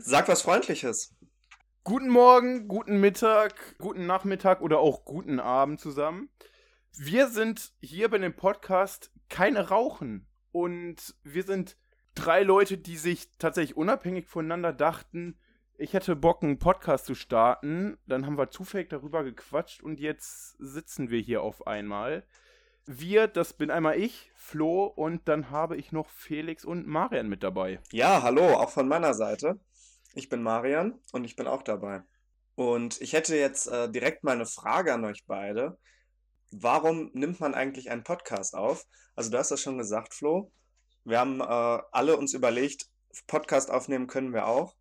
Sag was Freundliches. Guten Morgen, guten Mittag, guten Nachmittag oder auch guten Abend zusammen. Wir sind hier bei dem Podcast Keine Rauchen. Und wir sind drei Leute, die sich tatsächlich unabhängig voneinander dachten, ich hätte Bock, einen Podcast zu starten. Dann haben wir zufällig darüber gequatscht und jetzt sitzen wir hier auf einmal. Wir, das bin einmal ich, Flo, und dann habe ich noch Felix und Marian mit dabei. Ja, hallo, auch von meiner Seite. Ich bin Marian und ich bin auch dabei. Und ich hätte jetzt äh, direkt mal eine Frage an euch beide. Warum nimmt man eigentlich einen Podcast auf? Also du hast das schon gesagt, Flo. Wir haben äh, alle uns überlegt, Podcast aufnehmen können wir auch.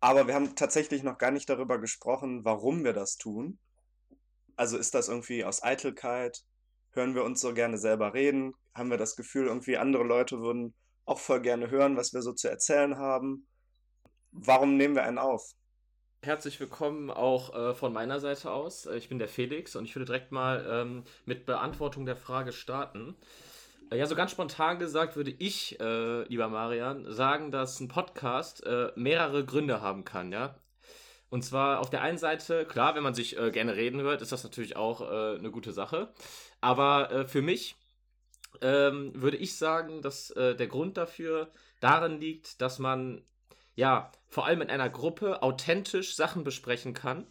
Aber wir haben tatsächlich noch gar nicht darüber gesprochen, warum wir das tun. Also ist das irgendwie aus Eitelkeit? Hören wir uns so gerne selber reden? Haben wir das Gefühl, irgendwie andere Leute würden auch voll gerne hören, was wir so zu erzählen haben? Warum nehmen wir einen auf? Herzlich willkommen auch äh, von meiner Seite aus. Äh, ich bin der Felix und ich würde direkt mal ähm, mit Beantwortung der Frage starten. Äh, ja, so ganz spontan gesagt würde ich, äh, lieber Marian, sagen, dass ein Podcast äh, mehrere Gründe haben kann, ja. Und zwar auf der einen Seite, klar, wenn man sich gerne reden hört, ist das natürlich auch eine gute Sache. Aber für mich ähm, würde ich sagen, dass der Grund dafür darin liegt, dass man ja, vor allem in einer Gruppe authentisch Sachen besprechen kann,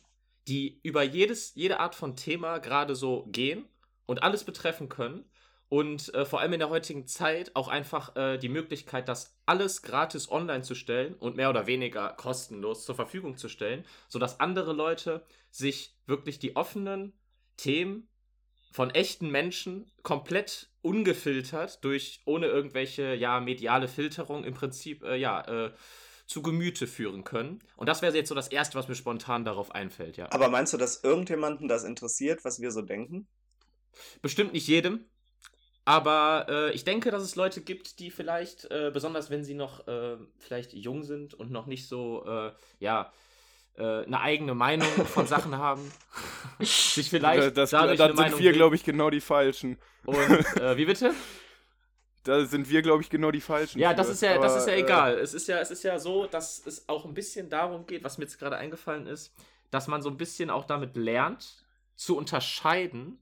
die über jedes, jede Art von Thema gerade so gehen und alles betreffen können. Und äh, vor allem in der heutigen Zeit auch einfach äh, die Möglichkeit, das alles gratis online zu stellen und mehr oder weniger kostenlos zur Verfügung zu stellen, sodass andere Leute sich wirklich die offenen Themen von echten Menschen komplett ungefiltert durch ohne irgendwelche ja mediale Filterung im Prinzip äh, ja äh, zu Gemüte führen können. Und das wäre jetzt so das Erste, was mir spontan darauf einfällt, ja. Aber meinst du, dass irgendjemanden das interessiert, was wir so denken? Bestimmt nicht jedem. Aber äh, ich denke, dass es Leute gibt, die vielleicht, äh, besonders wenn sie noch äh, vielleicht jung sind und noch nicht so, äh, ja, äh, eine eigene Meinung von Sachen haben, sich vielleicht das, das, das sind wir, glaube ich, genau die Falschen. Und, äh, wie bitte? da sind wir, glaube ich, genau die Falschen. Ja, das ist ja, aber, das ist ja äh, egal. Es ist ja, es ist ja so, dass es auch ein bisschen darum geht, was mir jetzt gerade eingefallen ist, dass man so ein bisschen auch damit lernt, zu unterscheiden,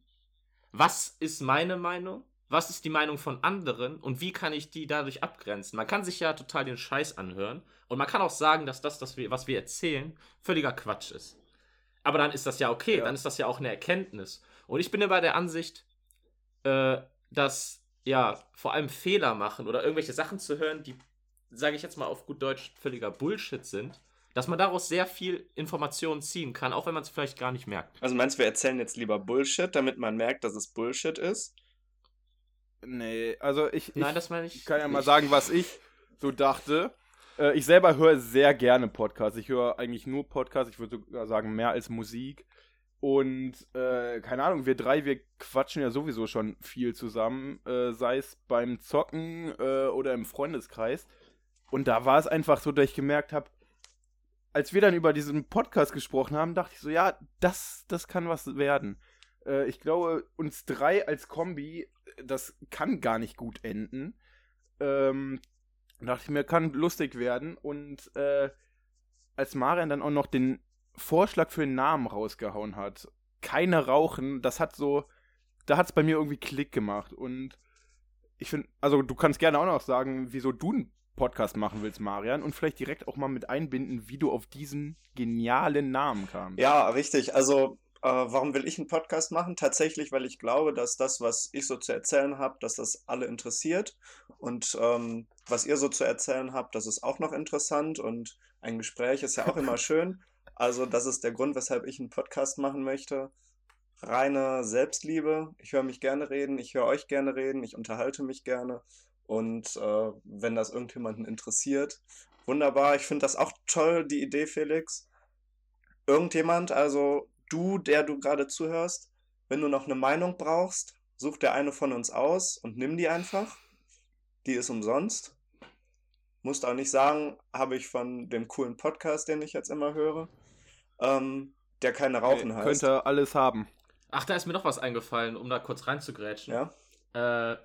was ist meine Meinung, was ist die Meinung von anderen und wie kann ich die dadurch abgrenzen. Man kann sich ja total den Scheiß anhören und man kann auch sagen, dass das, das wir, was wir erzählen, völliger Quatsch ist. Aber dann ist das ja okay, ja. dann ist das ja auch eine Erkenntnis. Und ich bin ja bei der Ansicht, äh, dass ja, vor allem Fehler machen oder irgendwelche Sachen zu hören, die, sage ich jetzt mal auf gut Deutsch, völliger Bullshit sind, dass man daraus sehr viel Informationen ziehen kann, auch wenn man es vielleicht gar nicht merkt. Also meinst du, wir erzählen jetzt lieber Bullshit, damit man merkt, dass es Bullshit ist? Nee, also ich, Nein, das meine ich kann ja nicht. mal sagen, was ich so dachte. Äh, ich selber höre sehr gerne Podcasts. Ich höre eigentlich nur Podcasts. Ich würde sogar sagen, mehr als Musik. Und äh, keine Ahnung, wir drei, wir quatschen ja sowieso schon viel zusammen, äh, sei es beim Zocken äh, oder im Freundeskreis. Und da war es einfach so, dass ich gemerkt habe, als wir dann über diesen Podcast gesprochen haben, dachte ich so, ja, das, das kann was werden. Äh, ich glaube, uns drei als Kombi, das kann gar nicht gut enden. Ähm, dachte ich mir, kann lustig werden. Und äh, als Marian dann auch noch den Vorschlag für einen Namen rausgehauen hat. Keine rauchen, das hat so, da hat es bei mir irgendwie Klick gemacht. Und ich finde, also du kannst gerne auch noch sagen, wieso du einen Podcast machen willst, Marian, und vielleicht direkt auch mal mit einbinden, wie du auf diesen genialen Namen kamst. Ja, richtig. Also, äh, warum will ich einen Podcast machen? Tatsächlich, weil ich glaube, dass das, was ich so zu erzählen habe, dass das alle interessiert. Und ähm, was ihr so zu erzählen habt, das ist auch noch interessant. Und ein Gespräch ist ja auch immer schön. Also, das ist der Grund, weshalb ich einen Podcast machen möchte. Reine Selbstliebe. Ich höre mich gerne reden, ich höre euch gerne reden, ich unterhalte mich gerne. Und äh, wenn das irgendjemanden interessiert, wunderbar. Ich finde das auch toll, die Idee, Felix. Irgendjemand, also du, der du gerade zuhörst, wenn du noch eine Meinung brauchst, such dir eine von uns aus und nimm die einfach. Die ist umsonst. Musst auch nicht sagen, habe ich von dem coolen Podcast, den ich jetzt immer höre ähm, der keine Rauchen heißt. Könnte alles haben. Ach, da ist mir noch was eingefallen, um da kurz reinzugrätschen. Ja. Äh,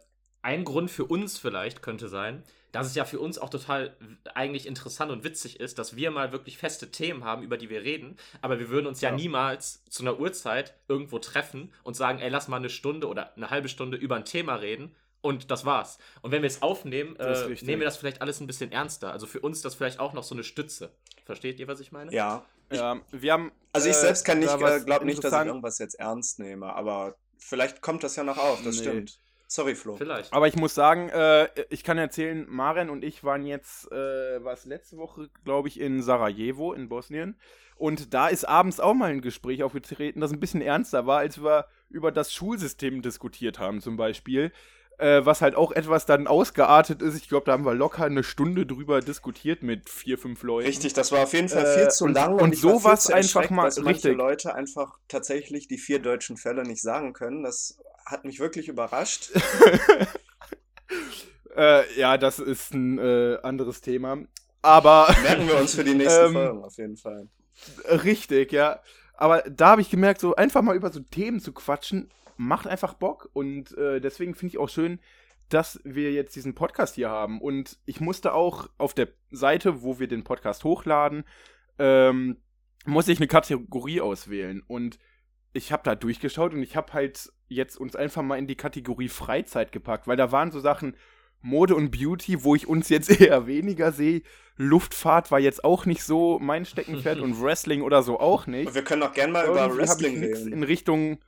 ein Grund für uns vielleicht könnte sein, dass es ja für uns auch total eigentlich interessant und witzig ist, dass wir mal wirklich feste Themen haben, über die wir reden, aber wir würden uns ja, ja, niemals zu einer Uhrzeit irgendwo treffen und sagen, ey, lass mal eine Stunde oder eine halbe Stunde über ein Thema reden und das war's. Und wenn wir es aufnehmen, äh, nehmen wir das vielleicht alles ein bisschen ernster. Also für uns das vielleicht auch noch so eine Stütze. Versteht ihr, was ich meine? Ja. Ja, wir haben. Also ich äh, selbst kann nicht, äh, glaube nicht, dass ich irgendwas jetzt ernst nehme, aber vielleicht kommt das ja noch auf, das nee. stimmt. Sorry, Flo. Vielleicht. Aber ich muss sagen, äh, ich kann erzählen, Maren und ich waren jetzt, äh, was letzte Woche, glaube ich, in Sarajevo in Bosnien. Und da ist abends auch mal ein Gespräch aufgetreten, das ein bisschen ernster war, als wir über das Schulsystem diskutiert haben, zum Beispiel. Äh, was halt auch etwas dann ausgeartet ist. Ich glaube, da haben wir locker eine Stunde drüber diskutiert mit vier, fünf Leuten. Richtig, das war auf jeden Fall viel äh, zu lang. Und, und sowas einfach mal dass richtig. Leute einfach tatsächlich die vier deutschen Fälle nicht sagen können. Das hat mich wirklich überrascht. äh, ja, das ist ein äh, anderes Thema. Aber. Merken wir uns für die nächsten ähm, Folgen auf jeden Fall. Richtig, ja. Aber da habe ich gemerkt, so einfach mal über so Themen zu quatschen, macht einfach Bock. Und äh, deswegen finde ich auch schön, dass wir jetzt diesen Podcast hier haben. Und ich musste auch auf der Seite, wo wir den Podcast hochladen, ähm, muss ich eine Kategorie auswählen. Und ich habe da durchgeschaut und ich habe halt jetzt uns einfach mal in die Kategorie Freizeit gepackt, weil da waren so Sachen Mode und Beauty, wo ich uns jetzt eher weniger sehe. Luftfahrt war jetzt auch nicht so mein Steckenpferd und Wrestling oder so auch nicht. Wir können auch gerne mal Irgendwie über Wrestling reden. In Richtung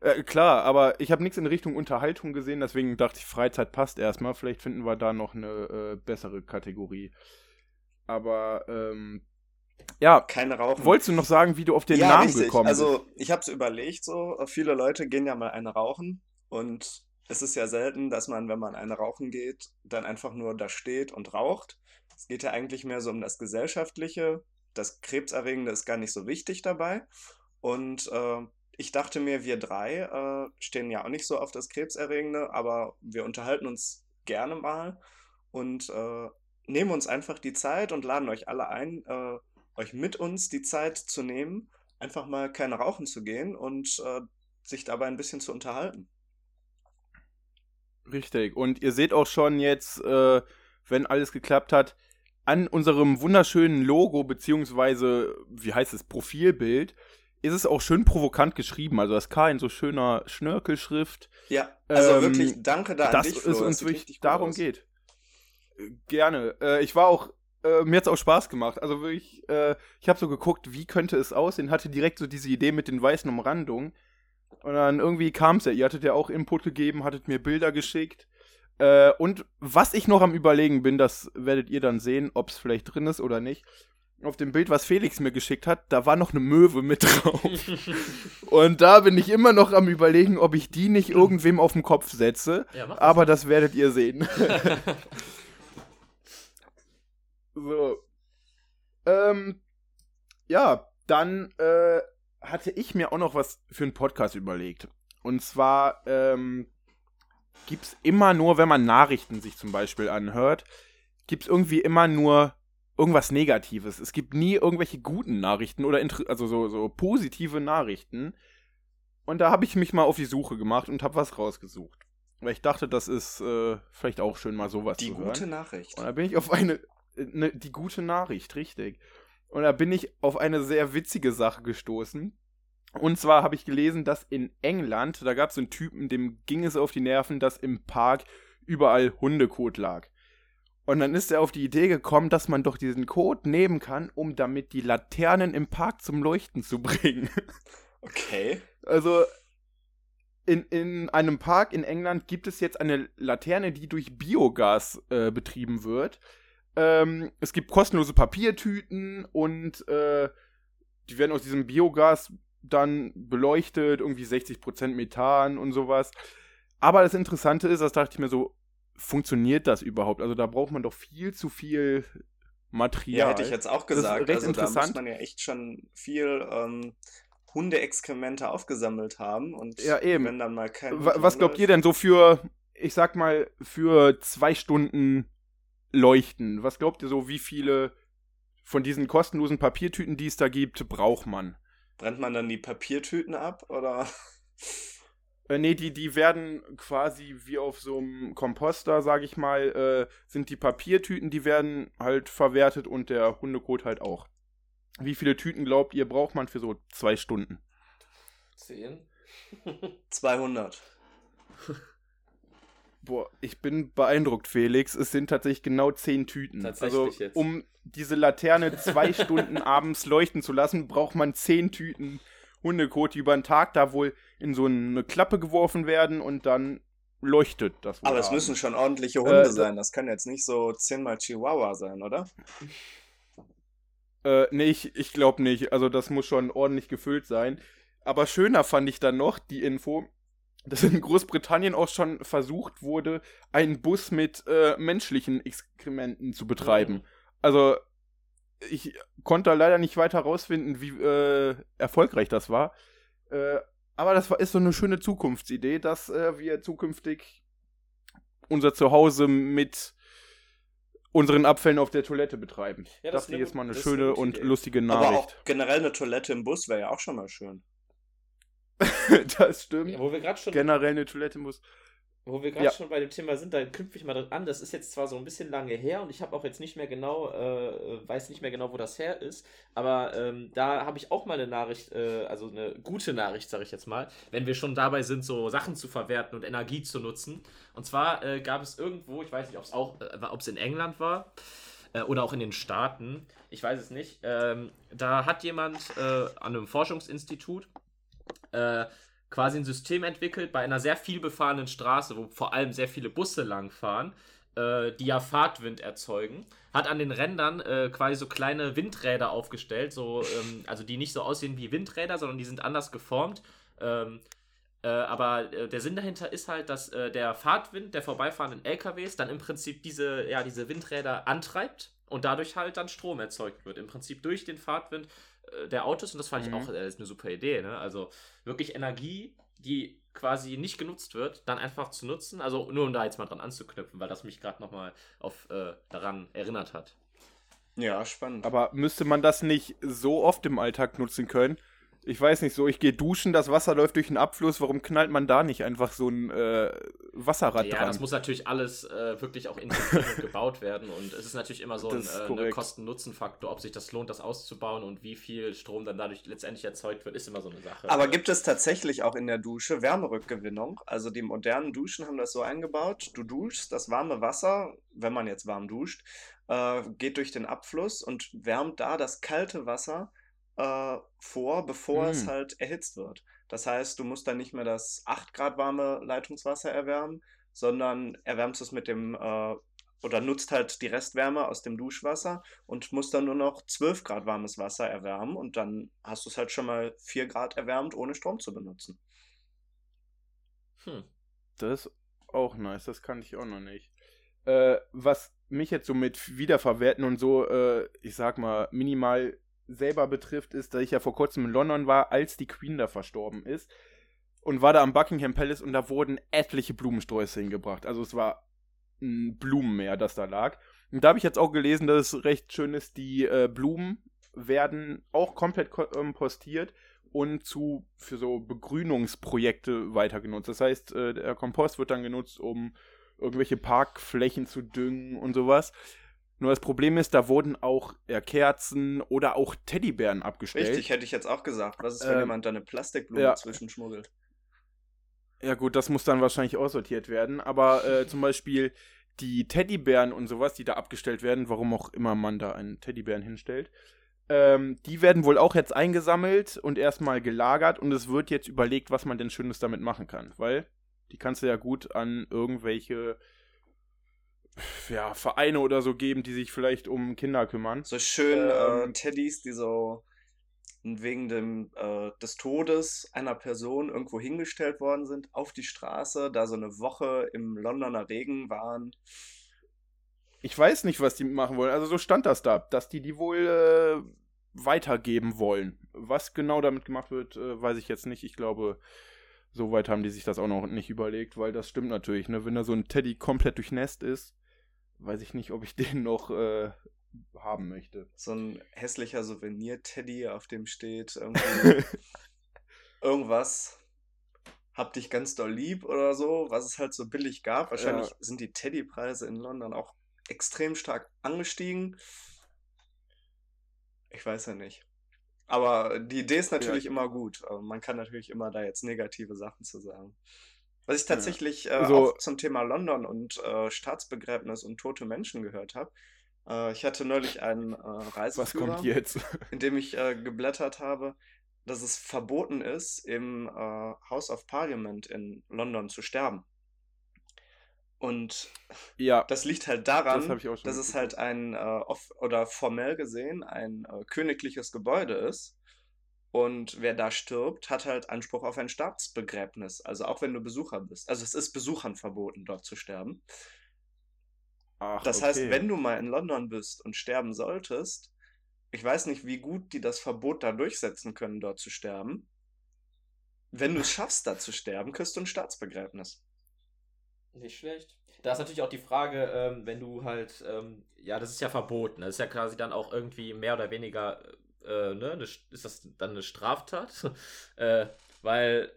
äh, klar, aber ich habe nichts in Richtung Unterhaltung gesehen, deswegen dachte ich, Freizeit passt erstmal. Vielleicht finden wir da noch eine äh, bessere Kategorie. Aber ähm, ja, keine Rauchen. Wolltest du noch sagen, wie du auf den ja, Namen richtig. gekommen bist? Also, ich habe es überlegt, so viele Leute gehen ja mal eine rauchen und es ist ja selten, dass man, wenn man eine rauchen geht, dann einfach nur da steht und raucht. Es geht ja eigentlich mehr so um das Gesellschaftliche. Das Krebserregende ist gar nicht so wichtig dabei. Und äh, ich dachte mir, wir drei äh, stehen ja auch nicht so auf das Krebserregende, aber wir unterhalten uns gerne mal und äh, nehmen uns einfach die Zeit und laden euch alle ein, äh, euch mit uns die Zeit zu nehmen, einfach mal keine rauchen zu gehen und äh, sich dabei ein bisschen zu unterhalten. Richtig. Und ihr seht auch schon jetzt, äh, wenn alles geklappt hat, an unserem wunderschönen Logo, beziehungsweise, wie heißt es, Profilbild, ist es auch schön provokant geschrieben. Also das K in so schöner Schnörkelschrift. Ja, also ähm, wirklich danke da an dass dich, Flo. es uns wirklich darum aus. geht. Gerne. Äh, ich war auch, äh, mir hat es auch Spaß gemacht. Also wirklich, äh, ich habe so geguckt, wie könnte es aussehen, hatte direkt so diese Idee mit den weißen Umrandungen. Und dann irgendwie kam es ja. Ihr hattet ja auch Input gegeben, hattet mir Bilder geschickt. Äh, und was ich noch am Überlegen bin, das werdet ihr dann sehen, ob es vielleicht drin ist oder nicht auf dem Bild, was Felix mir geschickt hat, da war noch eine Möwe mit drauf. und da bin ich immer noch am überlegen, ob ich die nicht irgendwem auf den Kopf setze. Ja, das aber das werdet ihr sehen. so. Ähm, ja, dann äh, hatte ich mir auch noch was für einen Podcast überlegt. Und zwar ähm, gibt es immer nur, wenn man Nachrichten sich zum Beispiel anhört, gibt es irgendwie immer nur irgendwas Negatives. Es gibt nie irgendwelche guten Nachrichten oder also so, so positive Nachrichten. Und da habe ich mich mal auf die Suche gemacht und habe was rausgesucht. Weil ich dachte, das ist äh, vielleicht auch schön, mal sowas die zu hören. Die gute Nachricht. Und da bin ich auf eine, eine, die gute Nachricht, richtig. Und da bin ich auf eine sehr witzige Sache gestoßen. Und zwar habe ich gelesen, dass in England, da gab es einen Typen, dem ging es auf die Nerven, dass im Park überall Hundekot lag. Und dann ist er auf die Idee gekommen, dass man doch diesen Code nehmen kann, um damit die Laternen im Park zum Leuchten zu bringen. Okay. Also in, in einem Park in England gibt es jetzt eine Laterne, die durch Biogas äh, betrieben wird. Ähm, es gibt kostenlose Papiertüten und äh, die werden aus diesem Biogas dann beleuchtet, irgendwie 60% Methan und sowas. Aber das Interessante ist, das dachte ich mir so, funktioniert das überhaupt? Also da braucht man doch viel zu viel Material. Ja, hätte ich jetzt auch gesagt. recht also interessant. da muss man ja echt schon viel ähm, Hundeexkremente aufgesammelt haben und ja, eben. wenn dann mal kein Was glaubt ihr denn so für, ich sag mal, für zwei Stunden Leuchten? Was glaubt ihr so, wie viele von diesen kostenlosen Papiertüten, die es da gibt, braucht man? Brennt man dann die Papiertüten ab oder? Äh, nee, die, die werden quasi wie auf so einem Komposter, sag ich mal, äh, sind die Papiertüten, die werden halt verwertet und der Hundekot halt auch. Wie viele Tüten glaubt ihr, braucht man für so zwei Stunden? Zehn. 200. Boah, ich bin beeindruckt, Felix. Es sind tatsächlich genau zehn Tüten. Tatsächlich also, jetzt. um diese Laterne zwei Stunden abends leuchten zu lassen, braucht man zehn Tüten Hundekot, die über den Tag da wohl in so eine Klappe geworfen werden und dann leuchtet das. Aber es müssen schon ordentliche Hunde Äh, sein. Das kann jetzt nicht so zehnmal Chihuahua sein, oder? Äh, nee, ich, ich glaube nicht. Also das muss schon ordentlich gefüllt sein. Aber schöner fand ich dann noch die Info, dass in Großbritannien auch schon versucht wurde, einen Bus mit äh, menschlichen Exkrementen zu betreiben. Mhm. Also ich konnte da leider nicht weiter rausfinden, wie äh, erfolgreich das war. Äh, aber das war, ist so eine schöne Zukunftsidee, dass äh, wir zukünftig unser Zuhause mit unseren Abfällen auf der Toilette betreiben. Ja, das das ist eine jetzt mal eine eine schöne gute und Idee. lustige Aber auch Nachricht. generell eine Toilette im Bus wäre ja auch schon mal schön. das stimmt. Wo wir gerade schon Generell eine Toilette muss. Wo wir gerade Ja. schon bei dem Thema sind, da knüpfe ich mal dran an. Das ist jetzt zwar so ein bisschen lange her und ich habe auch jetzt nicht mehr genau, äh, weiß nicht mehr genau, wo das her ist, aber ähm, da habe ich auch mal eine Nachricht, äh, also eine gute Nachricht, sage ich jetzt mal, wenn wir schon dabei sind, so Sachen zu verwerten und Energie zu nutzen. Und zwar äh, gab es irgendwo, ich weiß nicht, ob es auch, äh, ob es in England war äh, oder auch in den Staaten, ich weiß es nicht. Ähm, da hat jemand äh, an einem Forschungsinstitut äh, quasi ein System entwickelt bei einer sehr viel befahrenen Straße, wo vor allem sehr viele Busse langfahren, äh, die ja Fahrtwind erzeugen. Hat an den Rändern äh, quasi so kleine Windräder aufgestellt, so, ähm, also die nicht so aussehen wie Windräder, sondern die sind anders geformt. Ähm, äh, aber äh, der Sinn dahinter ist halt, dass äh, der Fahrtwind der vorbeifahrenden LKWs dann im Prinzip diese, ja, diese Windräder antreibt und dadurch halt dann Strom erzeugt wird. Im Prinzip durch den Fahrtwind der Autos und das fand ich Mhm. auch äh, ist eine super Idee. Ne? Also wirklich Energie, die quasi nicht genutzt wird, dann einfach zu nutzen. Also nur um da jetzt mal dran anzuknüpfen, weil das mich gerade nochmal auf äh, daran erinnert hat. Ja, spannend. Aber müsste man das nicht so oft im Alltag nutzen können? Ich weiß nicht so, ich gehe duschen, das Wasser läuft durch den Abfluss, warum knallt man da nicht einfach so ein äh, Wasserrad Ja, dran? das muss natürlich alles äh, wirklich auch integriert und gebaut werden und es ist natürlich immer so ein äh, ne. Kosten-Nutzen-Faktor, ob sich das lohnt, das auszubauen und wie viel Strom dann dadurch letztendlich erzeugt wird, ist immer so eine Sache. Aber gibt es tatsächlich auch in der Dusche Wärmerückgewinnung? Also die modernen Duschen haben das so eingebaut. Du duschst, das warme Wasser, wenn man jetzt warm duscht, äh, geht durch den Abfluss und wärmt da das kalte Wasser äh, vor, bevor es Mm. halt erhitzt wird. Das heißt, du musst dann nicht mehr das 8 Grad warme Leitungswasser erwärmen, sondern erwärmst es mit dem äh, oder nutzt halt die Restwärme aus dem Duschwasser und musst dann nur noch 12 Grad warmes Wasser erwärmen und dann hast du es halt schon mal 4 Grad erwärmt, ohne Strom zu benutzen. hm. Das ist auch nice, das kannte ich auch noch nicht. Äh, was mich jetzt so mit Wiederverwerten und so, äh, ich sag mal, minimal selber betrifft, ist, dass ich ja vor kurzem in London war, als die Queen da verstorben ist. Und war da am Buckingham Palace und da wurden etliche Blumensträuße hingebracht. Also es war ein Blumenmeer, das da lag. Und da habe ich jetzt auch gelesen, dass es recht schön ist, die äh, Blumen werden auch komplett kompostiert und zu für so Begrünungsprojekte weiter genutzt. Das heißt, äh, der Kompost wird dann genutzt, um irgendwelche Parkflächen zu düngen und sowas. Nur das Problem ist, da wurden auch äh, Kerzen oder auch Teddybären abgestellt. Richtig, hätte ich jetzt auch gesagt. Was ist, wenn Ähm, jemand da eine Plastikblume ja. zwischenschmuggelt? Ja gut, das muss dann wahrscheinlich aussortiert werden. Aber äh, zum Beispiel die Teddybären und sowas, die da abgestellt werden, warum auch immer man da einen Teddybären hinstellt, ähm, die werden wohl auch jetzt eingesammelt und erstmal gelagert und es wird jetzt überlegt, was man denn Schönes damit machen kann. Weil die kannst du ja gut an irgendwelche ja, Vereine oder so geben, die sich vielleicht um Kinder kümmern. So schön äh, Ähm, Teddys, die so wegen dem, äh, des Todes einer Person irgendwo hingestellt worden sind, auf die Straße, da so eine Woche im Londoner Regen waren. Ich weiß nicht, was die machen wollen. Also so stand das da, dass die die wohl äh, weitergeben wollen. Was genau damit gemacht wird, äh, weiß ich jetzt nicht. Ich glaube, so weit haben die sich das auch noch nicht überlegt, weil das stimmt natürlich. Ne? Wenn da so ein Teddy komplett durchnässt ist, weiß ich nicht, ob ich den noch äh, haben möchte. So ein hässlicher Souvenir-Teddy, auf dem steht irgendwas. hab dich ganz doll lieb oder so, was es halt so billig gab. Wahrscheinlich Ja. sind die Teddypreise in London auch extrem stark angestiegen. Ich weiß ja nicht. Aber die Idee ist natürlich immer gut. Man kann natürlich immer da jetzt negative Sachen zu sagen. Was ich tatsächlich äh, Also- auch zum Thema London und äh, Staatsbegräbnis und tote Menschen gehört habe. Äh, ich hatte neulich einen äh, Was Reiseführer kommt jetzt? in dem ich äh, geblättert habe, dass es verboten ist, im äh, House of Parliament in London zu sterben. Und Ja, das liegt halt das daran, schon. dass es halt ein, äh, off oder formell gesehen, ein äh, königliches Gebäude ist. Und wer da stirbt, hat halt Anspruch auf ein Staatsbegräbnis. Also auch wenn du Besucher bist. Also es ist Besuchern verboten, dort zu sterben. Ach, Das heißt, okay. wenn du mal in London bist und sterben solltest, ich weiß nicht, wie gut die das Verbot da durchsetzen können, dort zu sterben. Wenn du es schaffst, da zu sterben, kriegst du ein Staatsbegräbnis. Nicht schlecht. Da ist natürlich auch die Frage, ähm, wenn du halt, ähm, ja, das ist ja verboten. Das ist ja quasi dann auch irgendwie mehr oder weniger, äh, ne, eine, ist das dann eine Straftat? äh, weil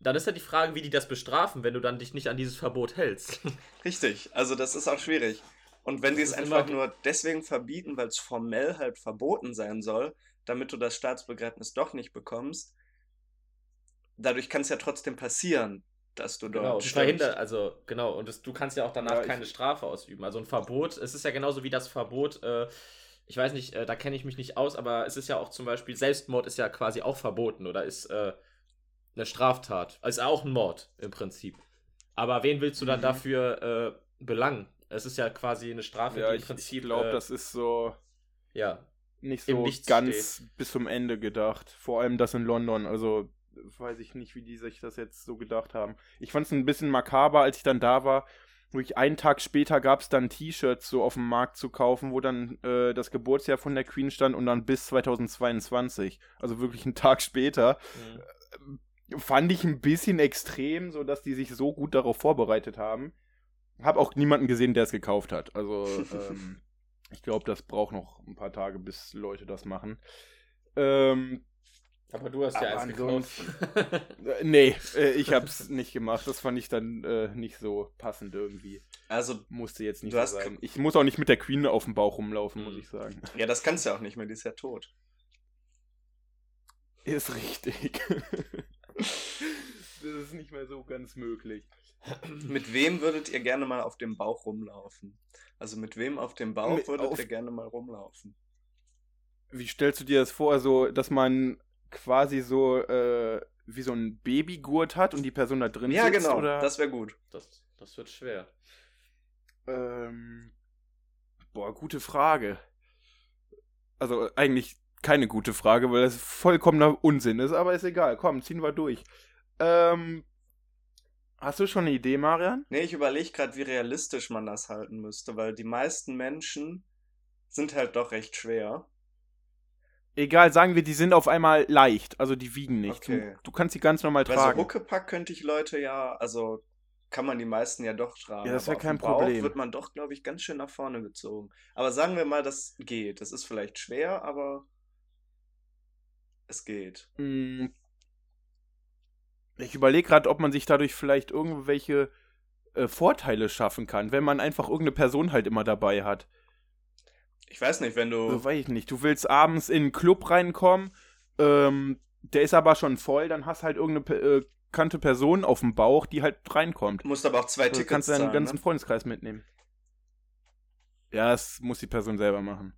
dann ist ja die Frage, wie die das bestrafen, wenn du dann dich nicht an dieses Verbot hältst. Richtig, also das ist auch schwierig. Und wenn die es einfach nur deswegen verbieten, weil es formell halt verboten sein soll, damit du das Staatsbegräbnis doch nicht bekommst, dadurch kann es ja trotzdem passieren, dass du dort Genau, das stirbst. verhindert, also genau, und das, du kannst ja auch danach Ja, keine Strafe ausüben. Also ein Verbot, es ist ja genauso wie das Verbot, äh, ich weiß nicht, äh, da kenne ich mich nicht aus, aber es ist ja auch zum Beispiel, Selbstmord ist ja quasi auch verboten oder ist äh, eine Straftat. Also ist auch ein Mord im Prinzip. Aber wen willst du dann Mhm. dafür äh, belangen? Es ist ja quasi eine Strafe, Ja, die im ich, Prinzip. ich glaube, äh, das ist so Ja, nicht so ganz bis zum Ende gedacht. Vor allem das in London. Also weiß ich nicht, wie die sich das jetzt so gedacht haben. Ich fand es ein bisschen makaber, als ich dann da war. Wirklich einen Tag später gab es dann T-Shirts so auf dem Markt zu kaufen, wo dann äh, das Geburtsjahr von der Queen stand und dann bis 2022. Also wirklich einen Tag später. Mhm. Fand ich ein bisschen extrem, so dass die sich so gut darauf vorbereitet haben. Hab auch niemanden gesehen, der es gekauft hat. Also ähm, ich glaube, das braucht noch ein paar Tage, bis Leute das machen. Ähm, aber du hast ja eins gekauft. äh, nee, äh, ich hab's nicht gemacht. Das fand ich dann äh, nicht so passend irgendwie. Also, Musste jetzt nicht Du so sein. Ich muss auch nicht mit der Queen auf dem Bauch rumlaufen, muss Hm. ich sagen. ja, das kannst du ja auch nicht mehr, die ist ja tot. Ist richtig. das ist nicht mehr so ganz möglich. Mit wem würdet ihr gerne mal auf dem Bauch rumlaufen? Also mit wem auf dem Bauch Mit- würdet auf- ihr gerne mal rumlaufen? Wie stellst du dir das vor, so, dass man quasi so äh, wie so ein Babygurt hat und die Person da drin Ja, sitzt? genau, Oder? das wäre gut. Das, das wird schwer. Ähm, boah, gute Frage. Also eigentlich keine gute Frage, weil das vollkommener Unsinn ist, aber ist egal. Komm, ziehen wir durch. Ähm, hast du schon eine Idee, Marian? Nee, ich überlege gerade, wie realistisch man das halten müsste, weil die meisten Menschen sind halt doch recht schwer. Egal, sagen wir, die sind auf einmal leicht, also die wiegen nicht. Okay. Du, du kannst sie ganz normal Bei so tragen. Huckepack könnte ich Leute ja, also kann man die meisten ja doch tragen. Ja, das auf kein dem Bauch Problem. wird man doch, glaube ich, ganz schön nach vorne gezogen. Aber sagen wir mal, das geht. Das ist vielleicht schwer, aber es geht. Mm. Ich überlege gerade, ob man sich dadurch vielleicht irgendwelche äh, Vorteile schaffen kann, wenn man einfach irgendeine Person halt immer dabei hat. Ich weiß nicht, wenn du. So, weiß ich nicht. Du willst abends in einen Club reinkommen, ähm, der ist aber schon voll, dann hast halt irgendeine äh, bekannte Person auf dem Bauch, die halt reinkommt. musst aber auch zwei Du Tickets kannst deinen zahlen, ganzen ne? Freundeskreis mitnehmen. Ja, das muss die Person selber machen.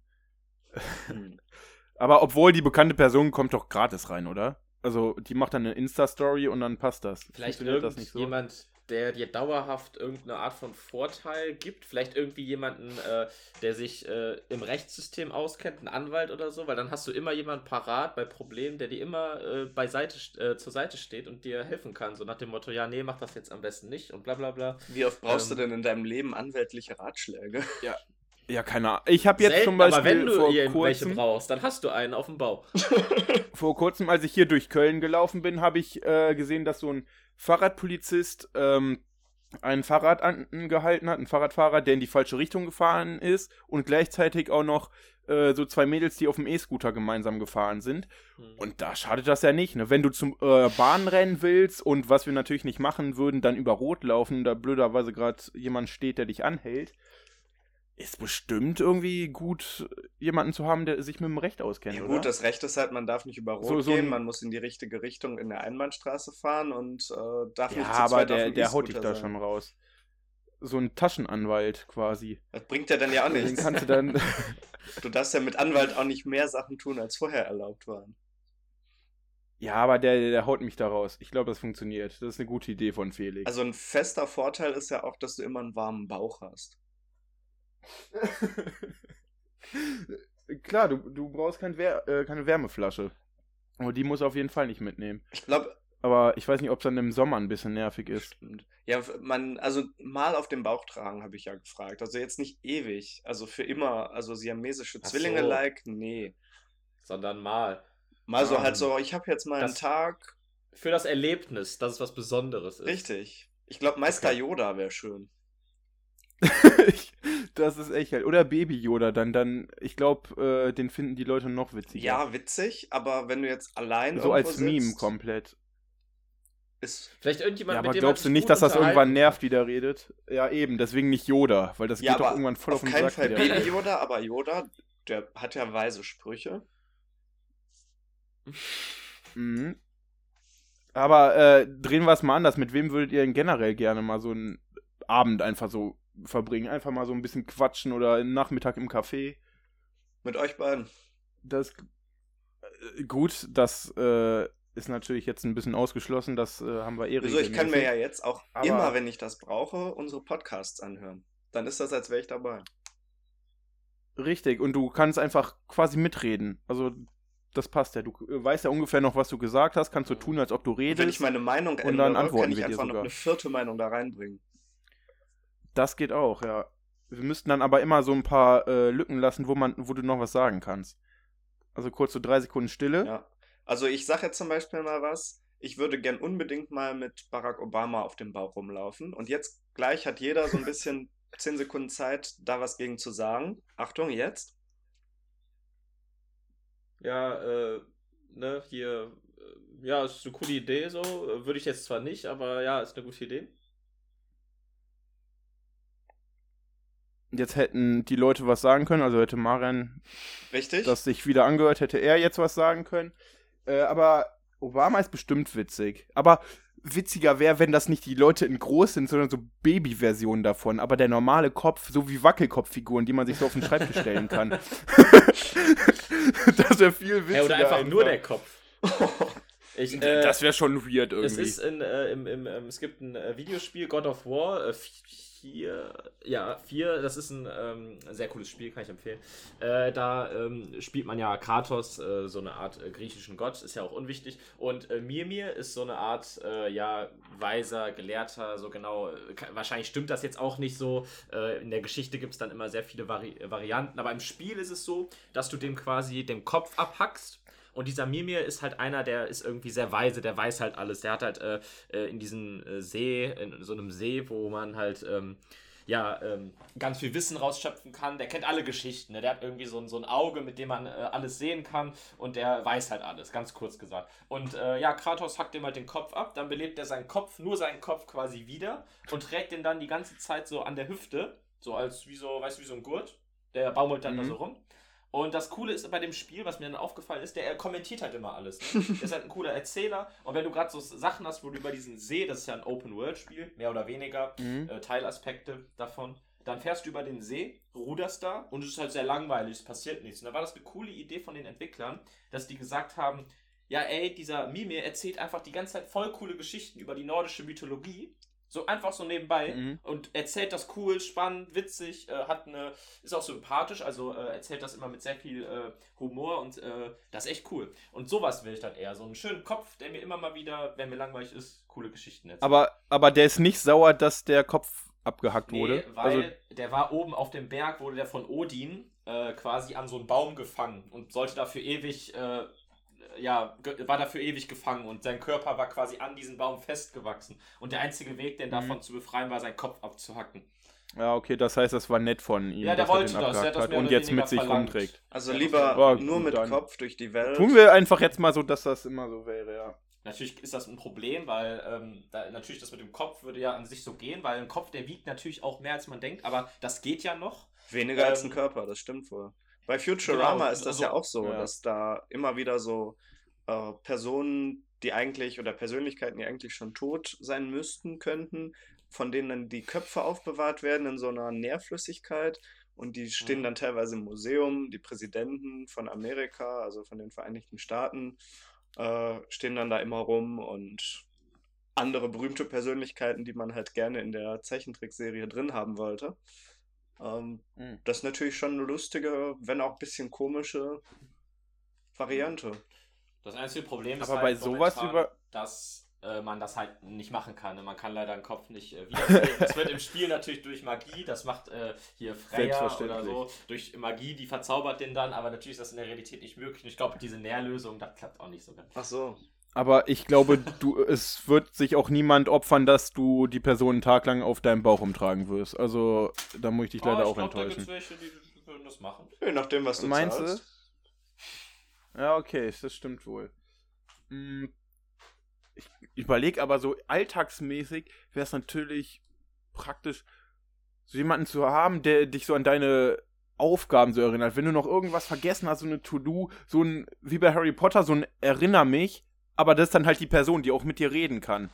Hm. Aber obwohl die bekannte Person kommt doch gratis rein, oder? Also die macht dann eine Insta-Story und dann passt das. Vielleicht Funktioniert das nicht so? irgendjemand, der dir dauerhaft irgendeine Art von Vorteil gibt. Vielleicht irgendwie jemanden, äh, der sich äh, im Rechtssystem auskennt, ein Anwalt oder so, weil dann hast du immer jemanden parat bei Problemen, der dir immer äh, beiseite, äh, zur Seite steht und dir helfen kann. So nach dem Motto, ja, nee, mach das jetzt am besten nicht und bla bla bla. Wie oft brauchst Ähm. du denn in deinem Leben anwältliche Ratschläge? Ja, keine Ahnung. Ich habe jetzt Selten, zum Beispiel aber wenn du irgendwelche kurzem, brauchst, dann hast du einen auf dem Bau. vor kurzem, als ich hier durch Köln gelaufen bin, habe ich äh, gesehen, dass so ein Fahrradpolizist ähm, ein Fahrrad angehalten hat, ein Fahrradfahrer, der in die falsche Richtung gefahren ist und gleichzeitig auch noch äh, so zwei Mädels, die auf dem E-Scooter gemeinsam gefahren sind. Mhm. Und da schadet das ja nicht. Ne? Wenn du zum äh, Bahnrennen willst und was wir natürlich nicht machen würden, dann über Rot laufen, da blöderweise gerade jemand steht, der dich anhält, ist bestimmt irgendwie gut, jemanden zu haben, der sich mit dem Recht auskennt. Ja, gut, oder? das Recht ist halt, man darf nicht über Rot so, so gehen, man muss in die richtige Richtung in der Einbahnstraße fahren und äh, darf ja, nicht zu aber der, der haut dich da schon raus. So ein Taschenanwalt quasi. Das bringt ja dann ja auch nichts. Den kannst du dann. du darfst ja mit Anwalt auch nicht mehr Sachen tun, als vorher erlaubt waren. Ja, aber der, der haut mich da raus. Ich glaube, das funktioniert. Das ist eine gute Idee von Felix. Also ein fester Vorteil ist ja auch, dass du immer einen warmen Bauch hast. Klar, du, du brauchst kein Wär, äh, keine Wärmeflasche. Aber die muss auf jeden Fall nicht mitnehmen. Ich glaube. Aber ich weiß nicht, ob es dann im Sommer ein bisschen nervig ist. Stimmt. Ja, man, also mal auf dem Bauch tragen, habe ich ja gefragt. Also jetzt nicht ewig. Also für immer. Also siamesische Zwillinge so. like, nee. Sondern mal. Mal so halt so, ich habe jetzt mal einen Tag. Für das Erlebnis, dass es was Besonderes ist. Richtig. Ich glaube, Meister okay. Yoda wäre schön. das ist echt halt. Oder Baby Yoda dann, dann, ich glaube, äh, den finden die Leute noch witziger. Ja, witzig, aber wenn du jetzt allein so als sitzt, Meme komplett. Ist Vielleicht irgendjemand, ja, aber glaubst du nicht, dass das irgendwann nervt, wie der redet? Ja, eben, deswegen nicht Yoda, weil das ja, geht doch irgendwann voll auf, auf den keinen Fall Baby Yoda, aber Yoda, der hat ja weise Sprüche. Mhm. Aber äh, drehen wir es mal anders. Mit wem würdet ihr denn generell gerne mal so einen Abend einfach so verbringen. Einfach mal so ein bisschen quatschen oder einen Nachmittag im Café. Mit euch beiden. Das äh, gut, das äh, ist natürlich jetzt ein bisschen ausgeschlossen, das äh, haben wir eh Also ich kann mir ja jetzt auch Aber immer, wenn ich das brauche, unsere Podcasts anhören. Dann ist das, als wäre ich dabei. Richtig, und du kannst einfach quasi mitreden. Also das passt ja. Du weißt ja ungefähr noch, was du gesagt hast, kannst du tun, als ob du redest. Und wenn ich meine Meinung ändere, und dann antworten kann ich einfach noch eine vierte Meinung da reinbringen. Das geht auch, ja. Wir müssten dann aber immer so ein paar äh, Lücken lassen, wo man, wo du noch was sagen kannst. Also kurz so drei Sekunden Stille. Ja. Also ich sage jetzt zum Beispiel mal was. Ich würde gern unbedingt mal mit Barack Obama auf dem Bauch rumlaufen. Und jetzt gleich hat jeder so ein bisschen zehn Sekunden Zeit, da was gegen zu sagen. Achtung, jetzt. Ja, äh, ne, hier, äh, ja, ist eine coole Idee so. Würde ich jetzt zwar nicht, aber ja, ist eine gute Idee. Jetzt hätten die Leute was sagen können, also hätte Marian Richtig. das sich wieder angehört, hätte er jetzt was sagen können. Äh, aber Obama ist bestimmt witzig. Aber witziger wäre, wenn das nicht die Leute in groß sind, sondern so Baby-Versionen davon. Aber der normale Kopf, so wie Wackelkopffiguren, die man sich so auf den Schreibtisch stellen kann. das wäre viel witziger. Ja, oder einfach, einfach. nur der Kopf. Ich, äh, das wäre schon weird irgendwie. Es ist in, äh, im, im, ähm, es gibt ein äh, Videospiel God of War, äh, vier, ja, vier, das ist ein ähm, sehr cooles Spiel, kann ich empfehlen. Äh, da ähm, spielt man ja Kratos, äh, so eine Art äh, griechischen Gott, ist ja auch unwichtig. Und äh, Mirmir ist so eine Art, äh, ja, weiser, Gelehrter, so genau. Äh, wahrscheinlich stimmt das jetzt auch nicht so. In der Geschichte gibt es dann immer sehr viele Vari Varianten, aber im Spiel ist es so, dass du dem quasi den Kopf abhackst und dieser Mimir ist halt einer, der ist irgendwie sehr weise, der weiß halt alles. Der hat halt äh, äh in diesem äh, See, in so einem See, wo man halt ähm, ja ähm, ganz viel Wissen rausschöpfen kann. Der kennt alle Geschichten. Ne? Der hat irgendwie so ein, so ein Auge, mit dem man äh, alles sehen kann und der weiß halt alles, ganz kurz gesagt. Und äh, ja, Kratos hackt ihm halt den Kopf ab, dann belebt er seinen Kopf, nur seinen Kopf quasi wieder und trägt den dann die ganze Zeit so an der Hüfte, so als wie so, weißt du, wie so ein Gurt. Der baumelt dann mhm. da so rum. Und das Coole ist bei dem Spiel, was mir dann aufgefallen ist, der er kommentiert halt immer alles. Ne? der ist halt ein cooler Erzähler. Und wenn du gerade so Sachen hast, wo du über diesen See, das ist ja ein Open-World-Spiel, mehr oder weniger, mhm. äh, Teilaspekte davon, dann fährst du über den See, ruderst da und es ist halt sehr langweilig, es passiert nichts. Und da war das eine coole Idee von den Entwicklern, dass die gesagt haben, ja ey, dieser Mimir erzählt einfach die ganze Zeit voll coole Geschichten über die nordische Mythologie so einfach so nebenbei mhm. und erzählt das cool, spannend, witzig, äh, hat eine, ist auch sympathisch, also äh, erzählt das immer mit sehr viel äh, Humor und äh, das ist echt cool. Und sowas will ich dann eher. So einen schönen Kopf, der mir immer mal wieder, wenn mir langweilig ist, coole Geschichten erzählt. Aber, aber der ist nicht sauer, dass der Kopf abgehackt nee, wurde. Weil also, der war oben auf dem Berg, wurde der von Odin äh, quasi an so einen Baum gefangen und sollte dafür ewig äh, ja, war dafür ewig gefangen und sein Körper war quasi an diesen Baum festgewachsen. Und der einzige Weg, den davon mhm. zu befreien, war, seinen Kopf abzuhacken. Ja, okay, das heißt, das war nett von ihm. Ja, der wollte das, der hat das und jetzt mit sich verlangt. rumträgt. Also lieber oh, nur mit Kopf durch die Welt. Tun wir einfach jetzt mal so, dass das immer so wäre, ja. Natürlich ist das ein Problem, weil ähm, da, natürlich das mit dem Kopf würde ja an sich so gehen, weil ein Kopf, der wiegt natürlich auch mehr als man denkt, aber das geht ja noch. Weniger ähm, als ein ähm, Körper, das stimmt wohl. Bei Futurama genau, ist das also, ja auch so, ja. dass da immer wieder so äh, Personen, die eigentlich oder Persönlichkeiten, die eigentlich schon tot sein müssten, könnten, von denen dann die Köpfe aufbewahrt werden in so einer Nährflüssigkeit und die stehen mhm. dann teilweise im Museum. Die Präsidenten von Amerika, also von den Vereinigten Staaten, äh, stehen dann da immer rum und andere berühmte Persönlichkeiten, die man halt gerne in der Zeichentrickserie drin haben wollte. Ähm, mhm. Das ist natürlich schon eine lustige, wenn auch ein bisschen komische Variante. Das einzige Problem ist Aber halt bei sowas über dass äh, man das halt nicht machen kann. Ne? Man kann leider den Kopf nicht äh, wiedersehen. das wird im Spiel natürlich durch Magie, das macht äh, hier Freya oder so, durch Magie, die verzaubert den dann, aber natürlich ist das in der Realität nicht möglich. Und ich glaube, diese Nährlösung, das klappt auch nicht so ganz. Ach so. Aber ich glaube, du, es wird sich auch niemand opfern, dass du die Person einen Tag lang auf deinem Bauch umtragen wirst. Also, da muss ich dich leider oh, ich auch glaub, enttäuschen. Da welche, die können das machen. Je nachdem, was du Meinst zahlst. du? Ja, okay, das stimmt wohl. Hm, ich überlege aber so alltagsmäßig wäre es natürlich praktisch, so jemanden zu haben, der dich so an deine Aufgaben so erinnert. Wenn du noch irgendwas vergessen hast, so eine To-Do, so ein, wie bei Harry Potter, so ein Erinner mich, aber das ist dann halt die Person, die auch mit dir reden kann.